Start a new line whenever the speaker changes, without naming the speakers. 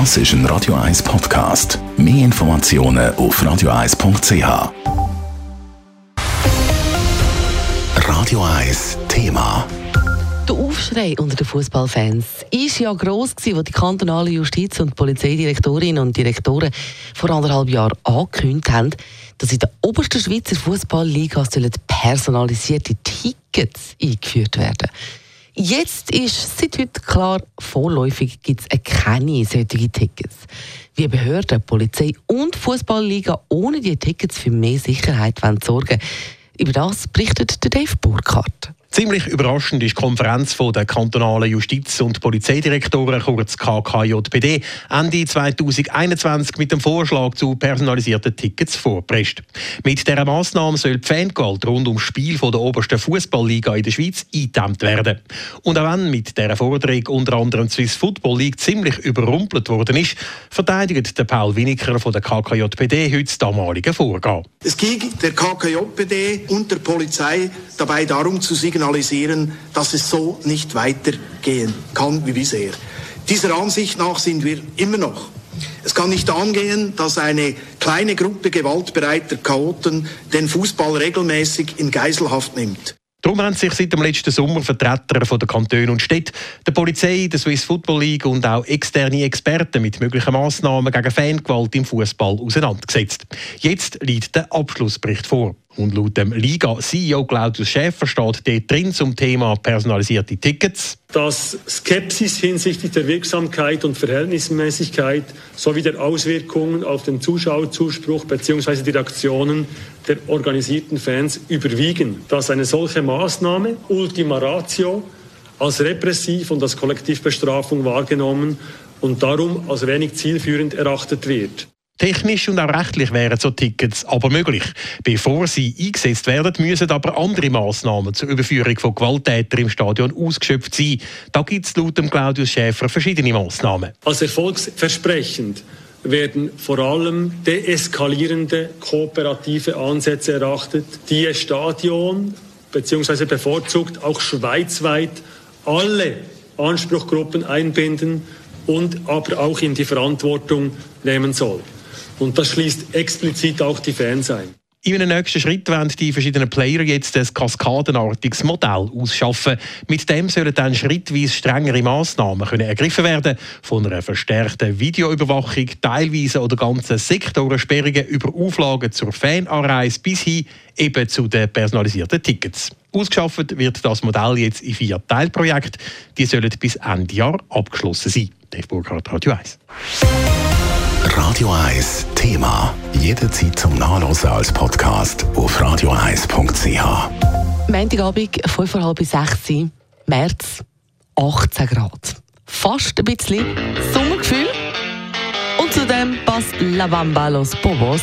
Das ist ein Radio 1 Podcast. Mehr Informationen auf radio1.ch. Radio 1 Thema.
Der Aufschrei unter den Fußballfans ist ja gross gewesen, als die kantonale Justiz- und Polizeidirektorinnen und Direktoren vor anderthalb Jahren angekündigt haben, dass in der obersten Schweizer Fußballliga personalisierte Tickets eingeführt werden. Jetzt ist seit heute klar, vorläufig gibt es keine solchen Tickets. Wie Behörden, Polizei und Fußballliga ohne die Tickets für mehr Sicherheit sorgen Über das berichtet Dave Burkhardt.
Ziemlich überraschend ist die Konferenz der kantonalen Justiz- und Polizeidirektoren, kurz KKJPD, Ende 2021 mit dem Vorschlag zu personalisierten Tickets vorpresst. Mit dieser Massnahme soll die Fangewalt rund ums Spiel der obersten Fußballliga in der Schweiz eingedämmt werden. Und auch wenn mit dieser Forderung unter anderem die Swiss Football League ziemlich überrumpelt worden ist, verteidigt der Paul Winiker von der KKJPD heute das damalige Vorgehen.
Es ging der KKJPD und der Polizei dabei darum zu signalisieren, signalisieren, dass es so nicht weitergehen kann wie bisher. Dieser Ansicht nach sind wir immer noch. Es kann nicht angehen, dass eine kleine Gruppe gewaltbereiter Chaoten den Fußball regelmäßig in Geiselhaft nimmt.
Darum haben sich seit dem letzten Sommer Vertreter von der Kantone und Städte, der Polizei, der Swiss Football League und auch externe Experten mit möglichen Massnahmen gegen Fangewalt im Fußball auseinandergesetzt. Jetzt liegt der Abschlussbericht vor. Und laut dem Liga-CEO Claudius Schäfer steht dort drin zum Thema personalisierte Tickets.
Dass Skepsis hinsichtlich der Wirksamkeit und Verhältnismäßigkeit sowie der Auswirkungen auf den Zuschauerzuspruch bzw. die Reaktionen der organisierten Fans überwiegen. Dass eine solche Maßnahme, Ultima Ratio, als repressiv und als Kollektivbestrafung wahrgenommen und darum als wenig zielführend erachtet wird.
Technisch und auch rechtlich wären so Tickets aber möglich. Bevor sie eingesetzt werden, müssen aber andere Massnahmen zur Überführung von Gewalttätern im Stadion ausgeschöpft sein. Da gibt es laut Claudius Schäfer verschiedene Massnahmen.
Als erfolgsversprechend werden vor allem deeskalierende kooperative Ansätze erachtet, die Stadion bzw. bevorzugt auch schweizweit alle Anspruchgruppen einbinden und aber auch in die Verantwortung nehmen soll. Und das schließt explizit auch die Fans ein.
In einem nächsten Schritt werden die verschiedenen Player jetzt ein kaskadenartiges Modell ausschaffen. Mit dem sollen dann schrittweise strengere Massnahmen können ergriffen werden, von einer verstärkten Videoüberwachung, teilweise oder ganzen Sektorensperrungen über Auflagen zur Fananreise bis hin eben zu den personalisierten Tickets. Ausgeschafft wird das Modell jetzt in vier Teilprojekten. Die sollen bis Ende Jahr abgeschlossen sein. Dave Burkhardt, Radio 1.
Radio 1 Thema. Jederzeit zum Nachlesen als Podcast auf radio1.ch.
Montagabend, 5.30 bis 6 Uhr, März, 18 Grad. Fast ein bisschen Sommergefühl. Und zudem passt La Los Bobos.